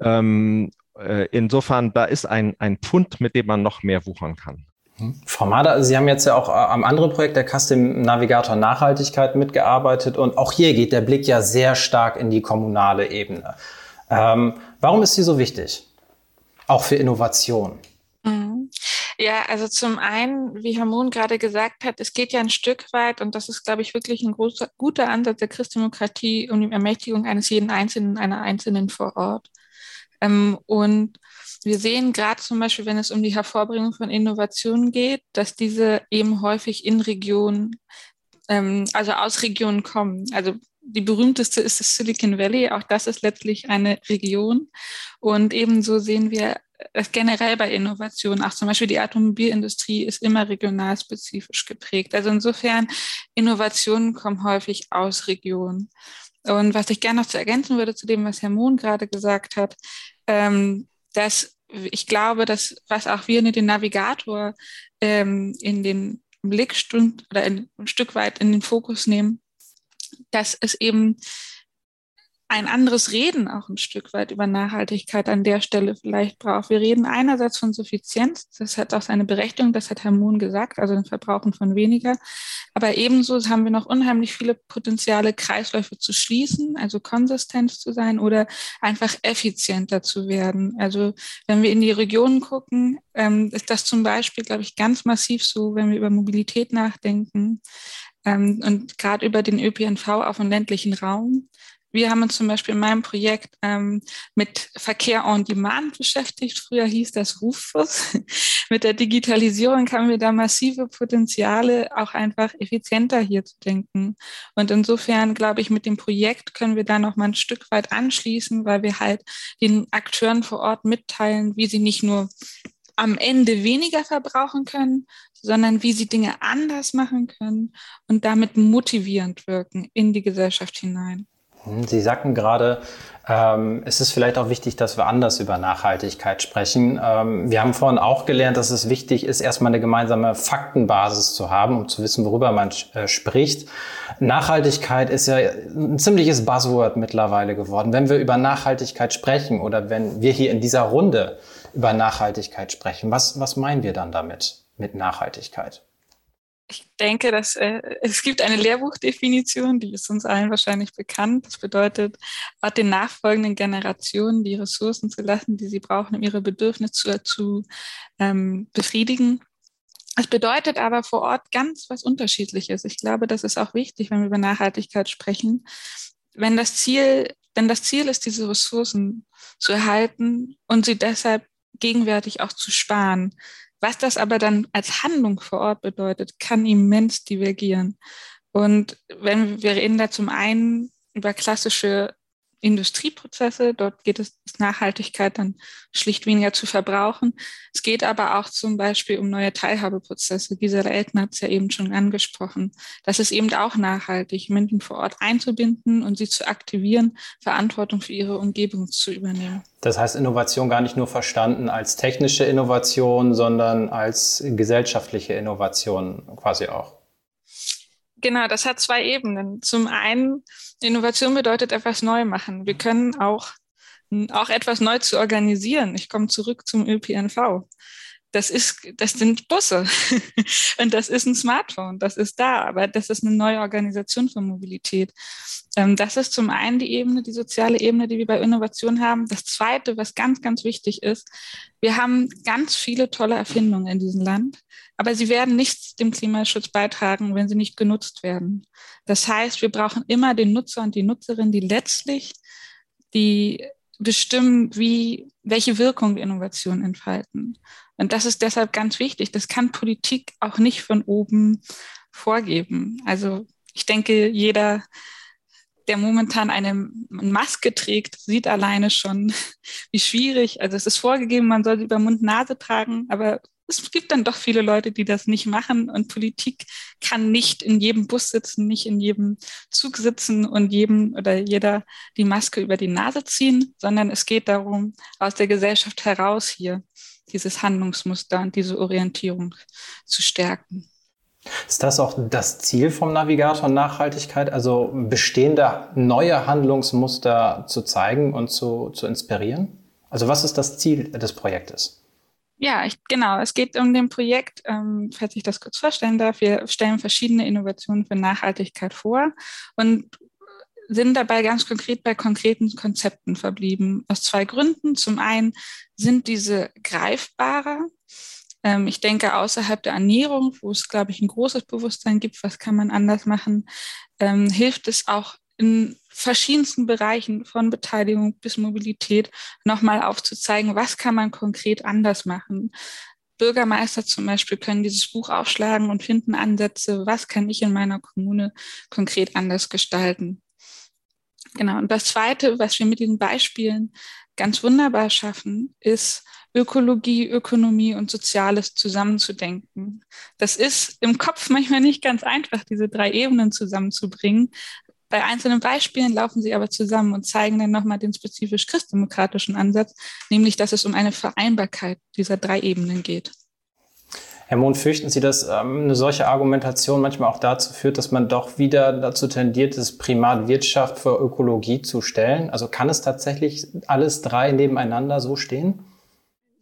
Ähm, äh, insofern, da ist ein, ein Pfund, mit dem man noch mehr wuchern kann. Mhm. Frau Mader, Sie haben jetzt ja auch am anderen Projekt der Custom Navigator Nachhaltigkeit mitgearbeitet und auch hier geht der Blick ja sehr stark in die kommunale Ebene. Ähm, warum ist sie so wichtig? Auch für Innovation? Mhm. Ja, also zum einen, wie Herr Mohn gerade gesagt hat, es geht ja ein Stück weit, und das ist, glaube ich, wirklich ein großer, guter Ansatz der Christdemokratie um die Ermächtigung eines jeden Einzelnen, einer Einzelnen vor Ort. Ähm, und wir sehen gerade zum Beispiel, wenn es um die Hervorbringung von Innovationen geht, dass diese eben häufig in Regionen, ähm, also aus Regionen kommen. Also die berühmteste ist das Silicon Valley. Auch das ist letztlich eine Region. Und ebenso sehen wir es generell bei Innovationen. Auch zum Beispiel die Automobilindustrie ist immer regionalspezifisch geprägt. Also insofern, Innovationen kommen häufig aus Regionen. Und was ich gerne noch zu ergänzen würde zu dem, was Herr Mohn gerade gesagt hat, ähm, dass ich glaube, dass was auch wir in den Navigator ähm, in den Blickstund oder in, ein Stück weit in den Fokus nehmen, dass es eben ein anderes Reden auch ein Stück weit über Nachhaltigkeit an der Stelle vielleicht braucht. Wir reden einerseits von Suffizienz, das hat auch seine Berechtigung, das hat Herr Mohn gesagt, also den Verbrauchen von weniger. Aber ebenso haben wir noch unheimlich viele Potenziale, Kreisläufe zu schließen, also konsistent zu sein oder einfach effizienter zu werden. Also wenn wir in die Regionen gucken, ähm, ist das zum Beispiel, glaube ich, ganz massiv so, wenn wir über Mobilität nachdenken ähm, und gerade über den ÖPNV auf dem ländlichen Raum. Wir haben uns zum Beispiel in meinem Projekt ähm, mit Verkehr on Demand beschäftigt. Früher hieß das Rufbus. mit der Digitalisierung haben wir da massive Potenziale, auch einfach effizienter hier zu denken. Und insofern glaube ich, mit dem Projekt können wir da noch mal ein Stück weit anschließen, weil wir halt den Akteuren vor Ort mitteilen, wie sie nicht nur am Ende weniger verbrauchen können, sondern wie sie Dinge anders machen können und damit motivierend wirken in die Gesellschaft hinein. Hm, sie sagten gerade, ähm, es ist vielleicht auch wichtig, dass wir anders über Nachhaltigkeit sprechen. Ähm, wir haben vorhin auch gelernt, dass es wichtig ist, erstmal eine gemeinsame Faktenbasis zu haben, um zu wissen, worüber man äh, spricht. Nachhaltigkeit ist ja ein ziemliches Buzzword mittlerweile geworden. Wenn wir über Nachhaltigkeit sprechen oder wenn wir hier in dieser Runde über Nachhaltigkeit sprechen, was, was meinen wir dann damit, mit Nachhaltigkeit? Ich denke, dass äh, es gibt eine Lehrbuchdefinition, die ist uns allen wahrscheinlich bekannt. Das bedeutet, auch den nachfolgenden Generationen die Ressourcen zu lassen, die sie brauchen, um ihre Bedürfnisse zu, zu ähm, befriedigen. Es bedeutet aber vor Ort ganz was Unterschiedliches. Ich glaube, das ist auch wichtig, wenn wir über Nachhaltigkeit sprechen. Wenn das Ziel, wenn das Ziel ist, diese Ressourcen zu erhalten und sie deshalb gegenwärtig auch zu sparen, was das aber dann als Handlung vor Ort bedeutet, kann immens divergieren. Und wenn wir reden da zum einen über klassische Industrieprozesse. Dort geht es Nachhaltigkeit dann schlicht weniger zu verbrauchen. Es geht aber auch zum Beispiel um neue Teilhabeprozesse. Gisela Eltner hat es ja eben schon angesprochen. Das ist eben auch nachhaltig, Menschen vor Ort einzubinden und sie zu aktivieren, Verantwortung für ihre Umgebung zu übernehmen. Das heißt, Innovation gar nicht nur verstanden als technische Innovation, sondern als gesellschaftliche Innovation quasi auch. Genau, das hat zwei Ebenen. Zum einen, Innovation bedeutet etwas neu machen. Wir können auch, auch etwas neu zu organisieren. Ich komme zurück zum ÖPNV. Das ist, das sind Busse und das ist ein Smartphone, das ist da, aber das ist eine neue Organisation von Mobilität. Ähm, das ist zum einen die Ebene, die soziale Ebene, die wir bei Innovation haben. Das zweite, was ganz, ganz wichtig ist, wir haben ganz viele tolle Erfindungen in diesem Land, aber sie werden nichts dem Klimaschutz beitragen, wenn sie nicht genutzt werden. Das heißt, wir brauchen immer den Nutzer und die Nutzerin, die letztlich die bestimmen, wie, welche Wirkung Innovationen entfalten. Und das ist deshalb ganz wichtig. Das kann Politik auch nicht von oben vorgeben. Also ich denke, jeder der momentan eine Maske trägt, sieht alleine schon, wie schwierig. Also es ist vorgegeben, man soll sie über Mund-Nase tragen, aber es gibt dann doch viele Leute, die das nicht machen und Politik kann nicht in jedem Bus sitzen, nicht in jedem Zug sitzen und jedem oder jeder die Maske über die Nase ziehen, sondern es geht darum, aus der Gesellschaft heraus hier dieses Handlungsmuster und diese Orientierung zu stärken. Ist das auch das Ziel vom Navigator Nachhaltigkeit, also bestehende neue Handlungsmuster zu zeigen und zu, zu inspirieren? Also was ist das Ziel des Projektes? Ja, ich, genau. Es geht um den Projekt, ähm, falls ich das kurz vorstellen darf. Wir stellen verschiedene Innovationen für Nachhaltigkeit vor und sind dabei ganz konkret bei konkreten Konzepten verblieben. Aus zwei Gründen. Zum einen sind diese greifbarer. Ähm, ich denke, außerhalb der Ernährung, wo es, glaube ich, ein großes Bewusstsein gibt, was kann man anders machen, ähm, hilft es auch in verschiedensten Bereichen von Beteiligung bis Mobilität nochmal aufzuzeigen, was kann man konkret anders machen. Bürgermeister zum Beispiel können dieses Buch aufschlagen und finden Ansätze, was kann ich in meiner Kommune konkret anders gestalten. Genau. Und das Zweite, was wir mit diesen Beispielen ganz wunderbar schaffen, ist Ökologie, Ökonomie und Soziales zusammenzudenken. Das ist im Kopf manchmal nicht ganz einfach, diese drei Ebenen zusammenzubringen. Bei einzelnen Beispielen laufen sie aber zusammen und zeigen dann nochmal den spezifisch christdemokratischen Ansatz, nämlich dass es um eine Vereinbarkeit dieser drei Ebenen geht. Herr Mohn, fürchten Sie, dass ähm, eine solche Argumentation manchmal auch dazu führt, dass man doch wieder dazu tendiert, das Primat Wirtschaft vor Ökologie zu stellen? Also kann es tatsächlich alles drei nebeneinander so stehen?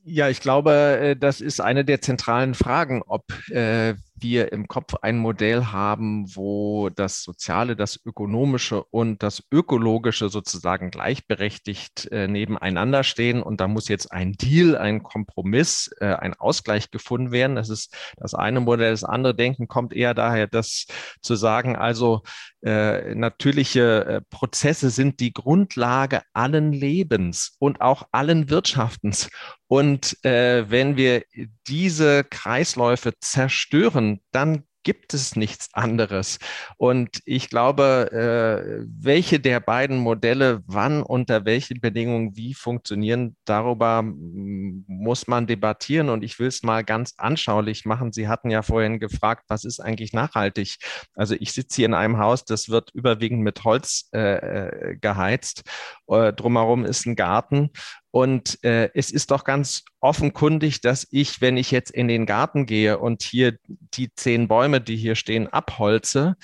Ja, ich glaube, äh, das ist eine der zentralen Fragen, ob äh, wir im Kopf ein Modell haben, wo das Soziale, das Ökonomische und das Ökologische sozusagen gleichberechtigt äh, nebeneinander stehen. Und da muss jetzt ein Deal, ein Kompromiss, äh, ein Ausgleich gefunden werden. Das ist das eine Modell. Das andere Denken kommt eher daher, das zu sagen, also äh, natürliche äh, Prozesse sind die Grundlage allen Lebens und auch allen Wirtschaftens. Und äh, wenn wir diese Kreisläufe zerstören, dann gibt es nichts anderes. Und ich glaube, äh, welche der beiden Modelle wann unter welchen Bedingungen wie funktionieren, darüber muss man debattieren. Und ich will es mal ganz anschaulich machen. Sie hatten ja vorhin gefragt, was ist eigentlich nachhaltig? Also ich sitze hier in einem Haus, das wird überwiegend mit Holz äh, äh geheizt. Äh, drumherum ist ein Garten. Und äh, es ist doch ganz offenkundig, dass ich, wenn ich jetzt in den Garten gehe und hier die zehn Bäume, die hier stehen, abholze,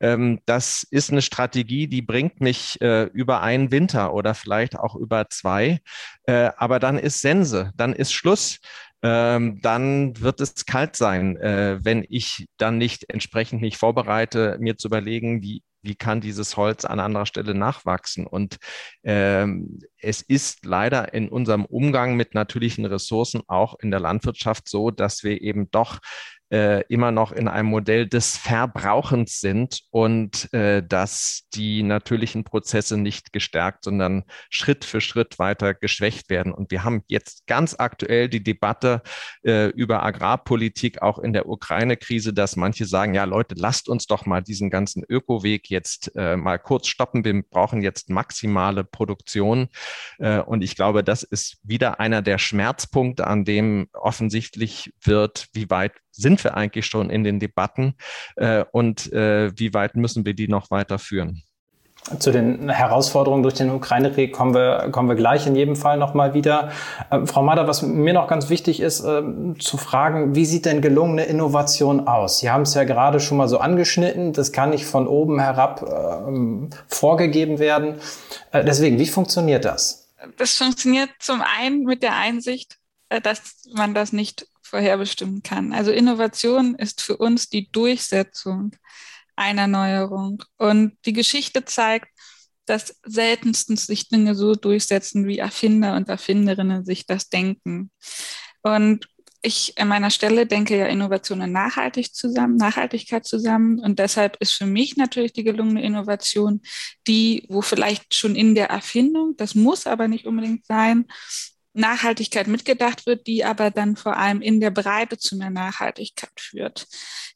ähm, das ist eine Strategie, die bringt mich äh, über einen Winter oder vielleicht auch über zwei. Äh, aber dann ist Sense, dann ist Schluss. Ähm, dann wird es kalt sein, äh, wenn ich dann nicht entsprechend mich vorbereite, mir zu überlegen, wie wie kann dieses Holz an anderer Stelle nachwachsen? Und ähm, es ist leider in unserem Umgang mit natürlichen Ressourcen auch in der Landwirtschaft so, dass wir eben doch äh, immer noch in einem Modell des Verbrauchens sind und äh, dass die natürlichen Prozesse nicht gestärkt, sondern Schritt für Schritt weiter geschwächt werden. Und wir haben jetzt ganz aktuell die Debatte äh, über Agrarpolitik auch in der Ukraine-Krise, dass manche sagen, ja Leute, lasst uns doch mal diesen ganzen Ökoweg jetzt äh, mal kurz stoppen. Wir brauchen jetzt maximale Produktion. Äh, und ich glaube, das ist wieder einer der Schmerzpunkte, an dem offensichtlich wird, wie weit sind wir eigentlich schon in den Debatten äh, und äh, wie weit müssen wir die noch weiterführen? Zu den Herausforderungen durch den Ukraine-Krieg kommen wir, kommen wir gleich in jedem Fall nochmal wieder. Äh, Frau Mader, was mir noch ganz wichtig ist, äh, zu fragen, wie sieht denn gelungene Innovation aus? Sie haben es ja gerade schon mal so angeschnitten, das kann nicht von oben herab äh, vorgegeben werden. Äh, deswegen, wie funktioniert das? Das funktioniert zum einen mit der Einsicht, äh, dass man das nicht vorherbestimmen kann. Also Innovation ist für uns die Durchsetzung einer Neuerung. Und die Geschichte zeigt, dass seltenstens sich Dinge so durchsetzen, wie Erfinder und Erfinderinnen sich das denken. Und ich an meiner Stelle denke ja Innovation und nachhaltig zusammen, Nachhaltigkeit zusammen. Und deshalb ist für mich natürlich die gelungene Innovation die, wo vielleicht schon in der Erfindung, das muss aber nicht unbedingt sein, Nachhaltigkeit mitgedacht wird, die aber dann vor allem in der Breite zu mehr Nachhaltigkeit führt.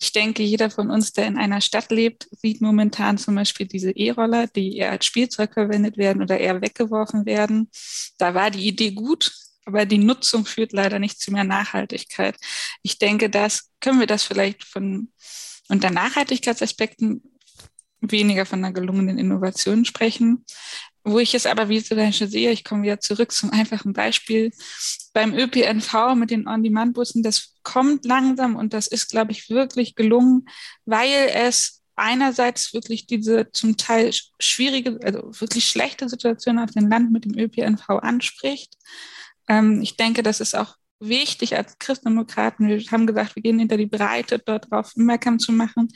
Ich denke, jeder von uns, der in einer Stadt lebt, sieht momentan zum Beispiel diese E-Roller, die eher als Spielzeug verwendet werden oder eher weggeworfen werden. Da war die Idee gut, aber die Nutzung führt leider nicht zu mehr Nachhaltigkeit. Ich denke, das können wir das vielleicht von unter Nachhaltigkeitsaspekten weniger von einer gelungenen Innovation sprechen. Wo ich es aber Beispiel sehe, ich komme wieder zurück zum einfachen Beispiel, beim ÖPNV mit den On-Demand-Bussen, das kommt langsam und das ist, glaube ich, wirklich gelungen, weil es einerseits wirklich diese zum Teil schwierige, also wirklich schlechte Situation auf dem Land mit dem ÖPNV anspricht. Ähm, ich denke, das ist auch wichtig als Christdemokraten. Wir haben gesagt, wir gehen hinter die Breite, dort drauf aufmerksam zu machen,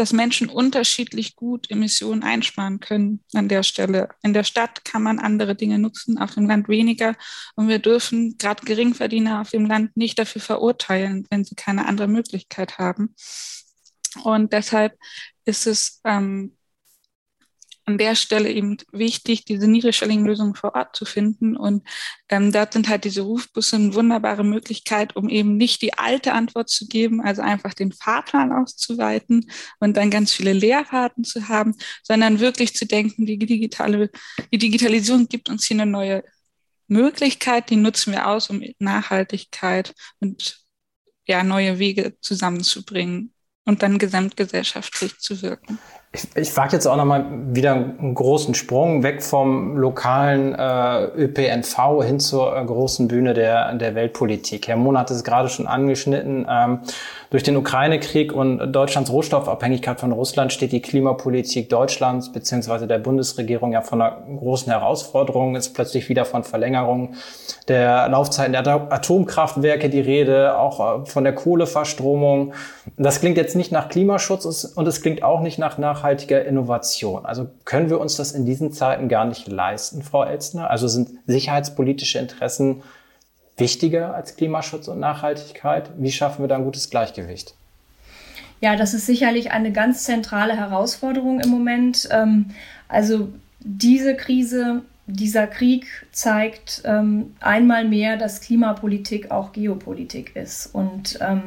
dass Menschen unterschiedlich gut Emissionen einsparen können an der Stelle. In der Stadt kann man andere Dinge nutzen, auf dem Land weniger. Und wir dürfen gerade Geringverdiener auf dem Land nicht dafür verurteilen, wenn sie keine andere Möglichkeit haben. Und deshalb ist es ähm, an der Stelle eben wichtig, diese niedrigschwelligen Lösungen vor Ort zu finden. Und ähm, dort sind halt diese Rufbusse eine wunderbare Möglichkeit, um eben nicht die alte Antwort zu geben, also einfach den Fahrplan auszuweiten und dann ganz viele Leerfahrten zu haben, sondern wirklich zu denken, die digitale, die Digitalisierung gibt uns hier eine neue Möglichkeit, die nutzen wir aus, um Nachhaltigkeit und ja, neue Wege zusammenzubringen und dann gesamtgesellschaftlich zu wirken. Ich, ich wage jetzt auch nochmal wieder einen großen Sprung weg vom lokalen äh, ÖPNV hin zur äh, großen Bühne der, der Weltpolitik. Herr Mohn hat es gerade schon angeschnitten. Ähm, durch den Ukraine-Krieg und Deutschlands Rohstoffabhängigkeit von Russland steht die Klimapolitik Deutschlands beziehungsweise der Bundesregierung ja von einer großen Herausforderung. Ist plötzlich wieder von Verlängerung der Laufzeiten der Atomkraftwerke die Rede, auch äh, von der Kohleverstromung. Das klingt jetzt nicht nach Klimaschutz und es klingt auch nicht nach nachhaltiger Innovation. Also können wir uns das in diesen Zeiten gar nicht leisten, Frau Elstner? Also sind sicherheitspolitische Interessen wichtiger als Klimaschutz und Nachhaltigkeit? Wie schaffen wir da ein gutes Gleichgewicht? Ja, das ist sicherlich eine ganz zentrale Herausforderung im Moment. Ähm, also diese Krise, dieser Krieg zeigt ähm, einmal mehr, dass Klimapolitik auch Geopolitik ist. Und ähm,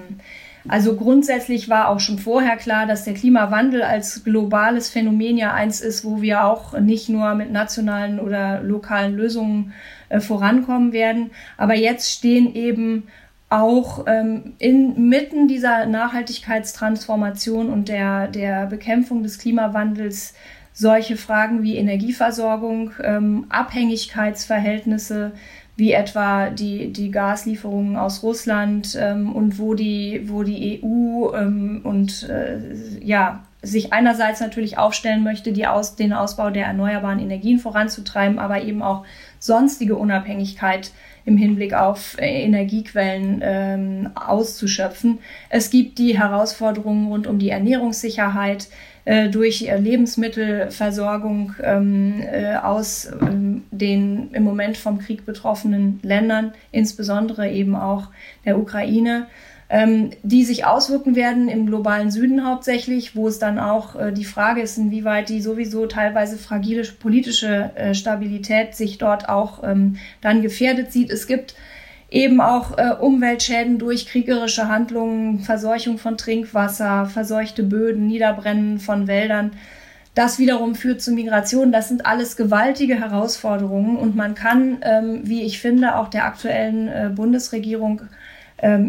also grundsätzlich war auch schon vorher klar, dass der Klimawandel als globales Phänomen ja eins ist, wo wir auch nicht nur mit nationalen oder lokalen Lösungen äh, vorankommen werden. Aber jetzt stehen eben auch ähm, inmitten dieser Nachhaltigkeitstransformation und der, der Bekämpfung des Klimawandels solche Fragen wie Energieversorgung, ähm, Abhängigkeitsverhältnisse, wie etwa die, die Gaslieferungen aus Russland ähm, und wo die, wo die EU ähm, und äh, ja, sich einerseits natürlich aufstellen möchte, die aus, den Ausbau der erneuerbaren Energien voranzutreiben, aber eben auch sonstige Unabhängigkeit im Hinblick auf äh, Energiequellen ähm, auszuschöpfen. Es gibt die Herausforderungen rund um die Ernährungssicherheit, äh, durch Lebensmittelversorgung ähm, äh, aus ähm, den im Moment vom Krieg betroffenen Ländern, insbesondere eben auch der Ukraine. ähm, die sich auswirken werden im globalen Süden hauptsächlich, wo es dann auch äh, die Frage ist, inwieweit die sowieso teilweise fragile politische äh, Stabilität sich dort auch ähm, dann gefährdet sieht. Es gibt eben auch äh, Umweltschäden durch kriegerische Handlungen, Verseuchung von Trinkwasser, verseuchte Böden, Niederbrennen von Wäldern. Das wiederum führt zu Migration. Das sind alles gewaltige Herausforderungen und man kann, ähm, wie ich finde, auch der aktuellen äh, Bundesregierung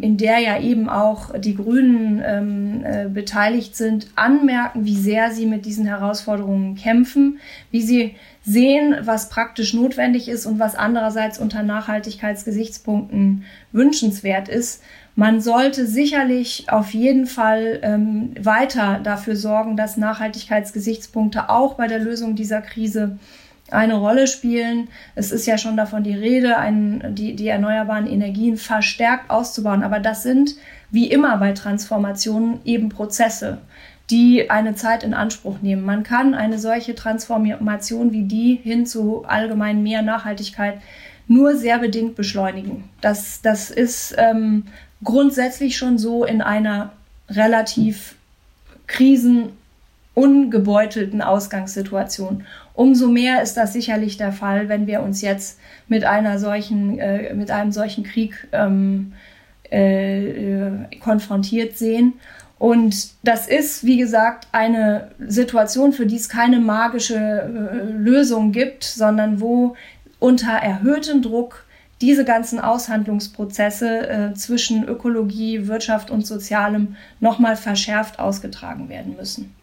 in der ja eben auch die Grünen ähm, äh, beteiligt sind, anmerken, wie sehr sie mit diesen Herausforderungen kämpfen, wie sie sehen, was praktisch notwendig ist und was andererseits unter Nachhaltigkeitsgesichtspunkten wünschenswert ist. Man sollte sicherlich auf jeden Fall ähm, weiter dafür sorgen, dass Nachhaltigkeitsgesichtspunkte auch bei der Lösung dieser Krise eine Rolle spielen. Es ist ja schon davon die Rede, ein, die, die erneuerbaren Energien verstärkt auszubauen. Aber das sind, wie immer bei Transformationen, eben Prozesse, die eine Zeit in Anspruch nehmen. Man kann eine solche Transformation wie die hin zu allgemein mehr Nachhaltigkeit nur sehr bedingt beschleunigen. Das, das ist ähm, grundsätzlich schon so in einer relativ krisenungebeutelten Ausgangssituation. Umso mehr ist das sicherlich der Fall, wenn wir uns jetzt mit einer solchen, äh, mit einem solchen Krieg ähm, äh, konfrontiert sehen. Und das ist, wie gesagt, eine Situation, für die es keine magische äh, Lösung gibt, sondern wo unter erhöhtem Druck diese ganzen Aushandlungsprozesse äh, zwischen Ökologie, Wirtschaft und Sozialem nochmal verschärft ausgetragen werden müssen.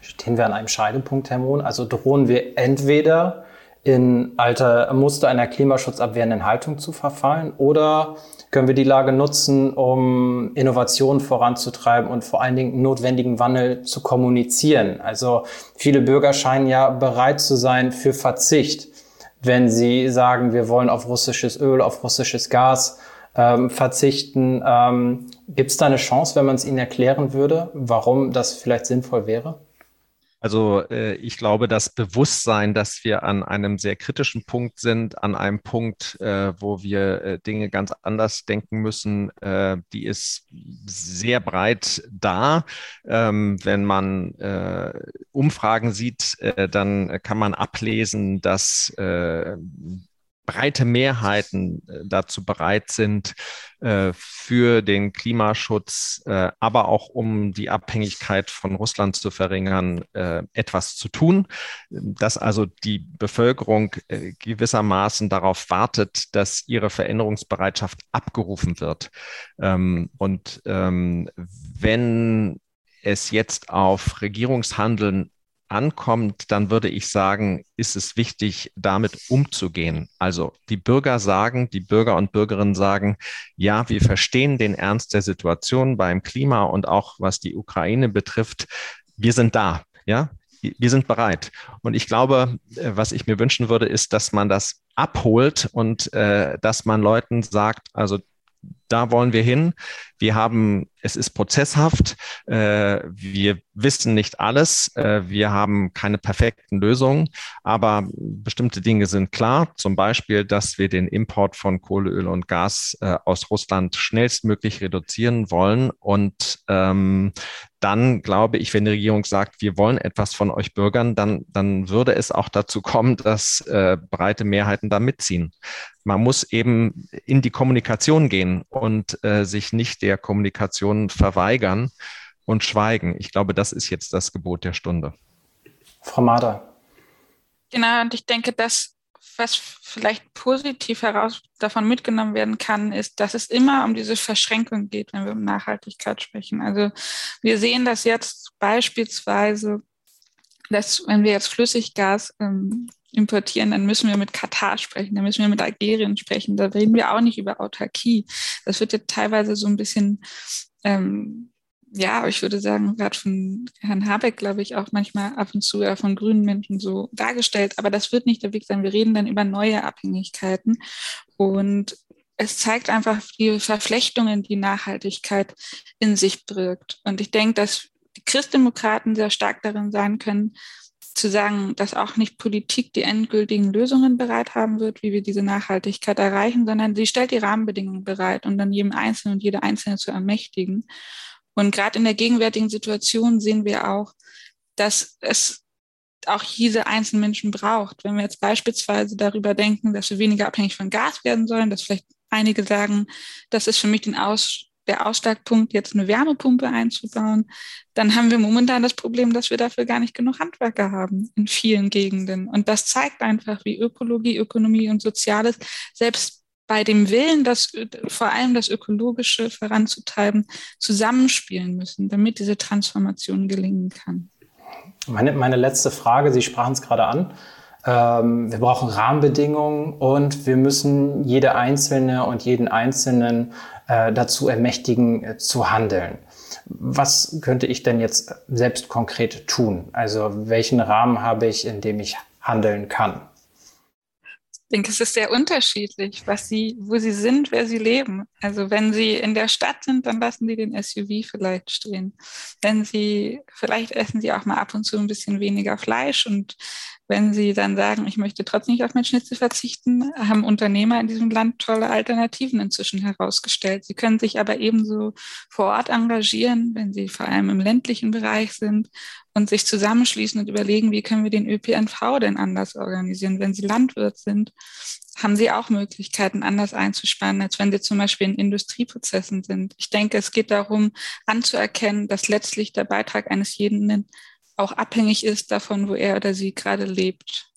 Stehen wir an einem Scheidepunkt, Herr Mohn? Also drohen wir entweder in alte Muster einer klimaschutzabwehrenden Haltung zu verfallen oder können wir die Lage nutzen, um Innovationen voranzutreiben und vor allen Dingen notwendigen Wandel zu kommunizieren. Also viele Bürger scheinen ja bereit zu sein für Verzicht, wenn sie sagen, wir wollen auf russisches Öl, auf russisches Gas ähm, verzichten. Ähm, Gibt es da eine Chance, wenn man es ihnen erklären würde, warum das vielleicht sinnvoll wäre? Also äh, ich glaube, das Bewusstsein, dass wir an einem sehr kritischen Punkt sind, an einem Punkt, äh, wo wir äh, Dinge ganz anders denken müssen, äh, die ist sehr breit da. Ähm, wenn man äh, Umfragen sieht, äh, dann kann man ablesen, dass breite Mehrheiten äh, dazu bereit sind, äh, für den Klimaschutz, äh, aber auch um die Abhängigkeit von Russland zu verringern, etwas zu tun. Dass also die Bevölkerung gewissermaßen darauf wartet, dass ihre Veränderungsbereitschaft abgerufen wird. Ähm, und ähm, wenn es jetzt auf Regierungshandeln ankommt, dann würde ich sagen, ist es wichtig, damit umzugehen. Also die Bürger sagen, die Bürger und Bürgerinnen sagen, ja, wir verstehen den Ernst der Situation beim Klima und auch was die Ukraine betrifft. Wir sind da. Ja, wir sind bereit. Und ich glaube, äh, was ich mir wünschen würde, ist, dass man das abholt und äh, dass man Leuten sagt, also da wollen wir hin. Wir haben, es ist prozesshaft. Äh, wir wissen nicht alles. Äh, wir haben keine perfekten Lösungen, aber bestimmte Dinge sind klar. Zum Beispiel, dass wir den Import von Kohle, Öl und Gas äh, aus Russland schnellstmöglich reduzieren wollen. Und ähm, dann glaube ich, wenn die Regierung sagt, wir wollen etwas von euch Bürgern, dann, dann würde es auch dazu kommen, dass äh, breite Mehrheiten da mitziehen. Man muss eben in die Kommunikation gehen und äh, sich nicht der Kommunikation verweigern und schweigen. Ich glaube, das ist jetzt das Gebot der Stunde. Frau Mader. Genau, und ich denke, dass was vielleicht positiv heraus davon mitgenommen werden kann, ist, dass es immer um diese Verschränkung geht, wenn wir um Nachhaltigkeit sprechen. Also wir sehen das jetzt beispielsweise, dass wenn wir jetzt Flüssiggas ähm, importieren, dann müssen wir mit Katar sprechen, dann müssen wir mit Algerien sprechen. Da reden wir auch nicht über Autarkie. Das wird ja teilweise so ein bisschen, ähm, ja, ich würde sagen, gerade von Herrn Habeck, glaube ich, auch manchmal ab und zu ja von grünen Menschen so dargestellt. Aber das wird nicht der Weg sein. Wir reden dann über neue Abhängigkeiten. Und es zeigt einfach die Verflechtungen, die Nachhaltigkeit in sich birgt. Und ich denke, dass die Christdemokraten sehr stark darin sein können, zu sagen, dass auch nicht Politik die endgültigen Lösungen bereit haben wird, wie wir diese Nachhaltigkeit erreichen, sondern sie stellt die Rahmenbedingungen bereit und dann jedem Einzelnen und jede Einzelne zu ermächtigen. Und gerade in der gegenwärtigen Situation sehen wir auch, dass es auch diese einzelnen Menschen braucht. Wenn wir jetzt beispielsweise darüber denken, dass wir weniger abhängig von Gas werden sollen, dass vielleicht einige sagen, das ist für mich Aus, der Ausschlagpunkt, jetzt eine Wärmepumpe einzubauen, dann haben wir momentan das Problem, dass wir dafür gar nicht genug Handwerker haben in vielen Gegenden. Und das zeigt einfach, wie Ökologie, Ökonomie und Soziales selbst bei dem Willen, das, vor allem das Ökologische voranzutreiben, zusammenspielen müssen, damit diese Transformation gelingen kann. Meine, meine letzte Frage, Sie sprachen es gerade an. Ähm, wir brauchen Rahmenbedingungen und wir müssen jede Einzelne und jeden Einzelnen äh, dazu ermächtigen, äh, zu handeln. Was könnte ich denn jetzt selbst konkret tun? Also welchen Rahmen habe ich, in dem ich handeln kann? Ich denke, es ist sehr unterschiedlich, was sie, wo sie sind, wer sie leben. Also wenn sie in der Stadt sind, dann lassen sie den SUV vielleicht stehen. Wenn sie, vielleicht essen sie auch mal ab und zu ein bisschen weniger Fleisch und wenn sie dann sagen, ich möchte trotzdem nicht auf mein Schnitzel verzichten, haben Unternehmer in diesem Land tolle Alternativen inzwischen herausgestellt. Sie können sich aber ebenso vor Ort engagieren, wenn sie vor allem im ländlichen Bereich sind und sich zusammenschließen und überlegen, wie können wir den ÖPNV denn anders organisieren. Wenn sie Landwirt sind, haben sie auch Möglichkeiten, anders einzuspannen, als wenn sie zum Beispiel in Industrieprozessen sind. Ich denke, es geht darum, anzuerkennen, dass letztlich der Beitrag eines jeden auch abhängig ist davon, wo er oder sie gerade lebt.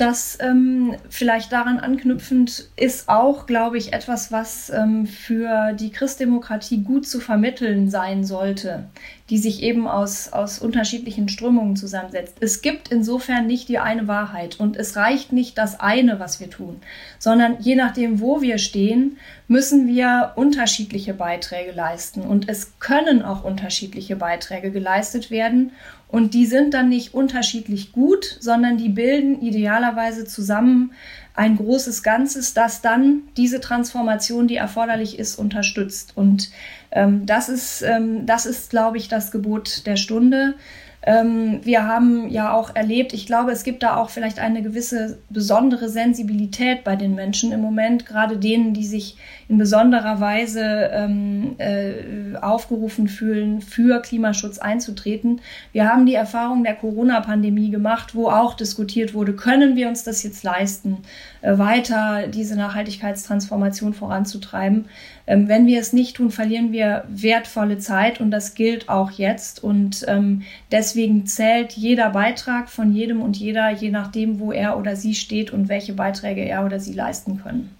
Das ähm, vielleicht daran anknüpfend ist auch, glaube ich, etwas, was ähm, für die Christdemokratie gut zu vermitteln sein sollte, die sich eben aus, aus unterschiedlichen Strömungen zusammensetzt. Es gibt insofern nicht die eine Wahrheit und es reicht nicht das eine, was wir tun, sondern je nachdem, wo wir stehen, müssen wir unterschiedliche Beiträge leisten und es können auch unterschiedliche Beiträge geleistet werden und die sind dann nicht unterschiedlich gut, sondern die bilden idealerweise zusammen ein großes Ganzes, das dann diese Transformation, die erforderlich ist, unterstützt. Und ähm, das ist, ähm, das ist, glaube ich, das Gebot der Stunde. Ähm, wir haben ja auch erlebt, ich glaube, es gibt da auch vielleicht eine gewisse besondere Sensibilität bei den Menschen im Moment, gerade denen, die sich in besonderer Weise ähm, äh, aufgerufen fühlen, für Klimaschutz einzutreten. Wir haben die Erfahrung der Corona-Pandemie gemacht, wo auch diskutiert wurde, können wir uns das jetzt leisten, äh, weiter diese Nachhaltigkeitstransformation voranzutreiben. Ähm, wenn wir es nicht tun, verlieren wir wertvolle Zeit und das gilt auch jetzt. Und ähm, deswegen zählt jeder Beitrag von jedem und jeder, je nachdem, wo er oder sie steht und welche Beiträge er oder sie leisten können.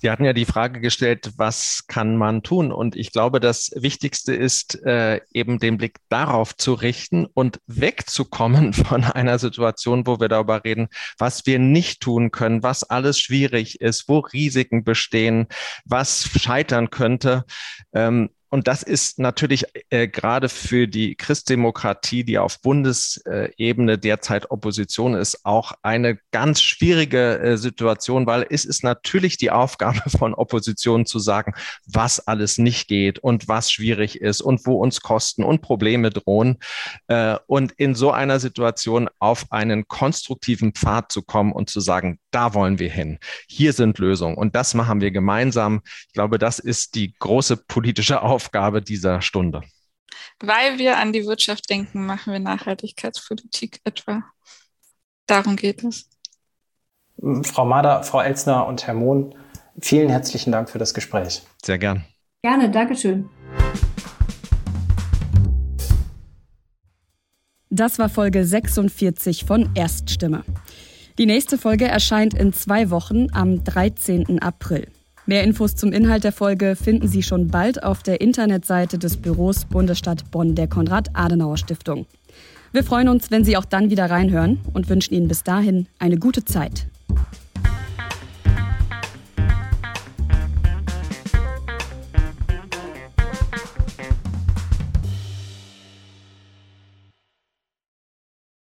Sie hatten ja die Frage gestellt, was kann man tun? Und ich glaube, das Wichtigste ist äh, eben den Blick darauf zu richten und wegzukommen von einer Situation, wo wir darüber reden, was wir nicht tun können, was alles schwierig ist, wo Risiken bestehen, was scheitern könnte. Ähm, und das ist natürlich äh, gerade für die Christdemokratie, die auf Bundesebene derzeit Opposition ist, auch eine ganz schwierige äh, Situation, weil es ist natürlich die Aufgabe von Opposition zu sagen, was alles nicht geht und was schwierig ist und wo uns Kosten und Probleme drohen. Äh, und in so einer Situation auf einen konstruktiven Pfad zu kommen und zu sagen, da wollen wir hin. Hier sind Lösungen. Und das machen wir gemeinsam. Ich glaube, das ist die große politische Aufgabe dieser Stunde. Weil wir an die Wirtschaft denken, machen wir Nachhaltigkeitspolitik etwa. Darum geht es. Frau Mader, Frau Elsner und Herr Mohn, vielen herzlichen Dank für das Gespräch. Sehr gern. Gerne, Dankeschön. Das war Folge 46 von Erststimme. Die nächste Folge erscheint in zwei Wochen am 13. April. Mehr Infos zum Inhalt der Folge finden Sie schon bald auf der Internetseite des Büros Bundesstadt Bonn der Konrad-Adenauer-Stiftung. Wir freuen uns, wenn Sie auch dann wieder reinhören und wünschen Ihnen bis dahin eine gute Zeit.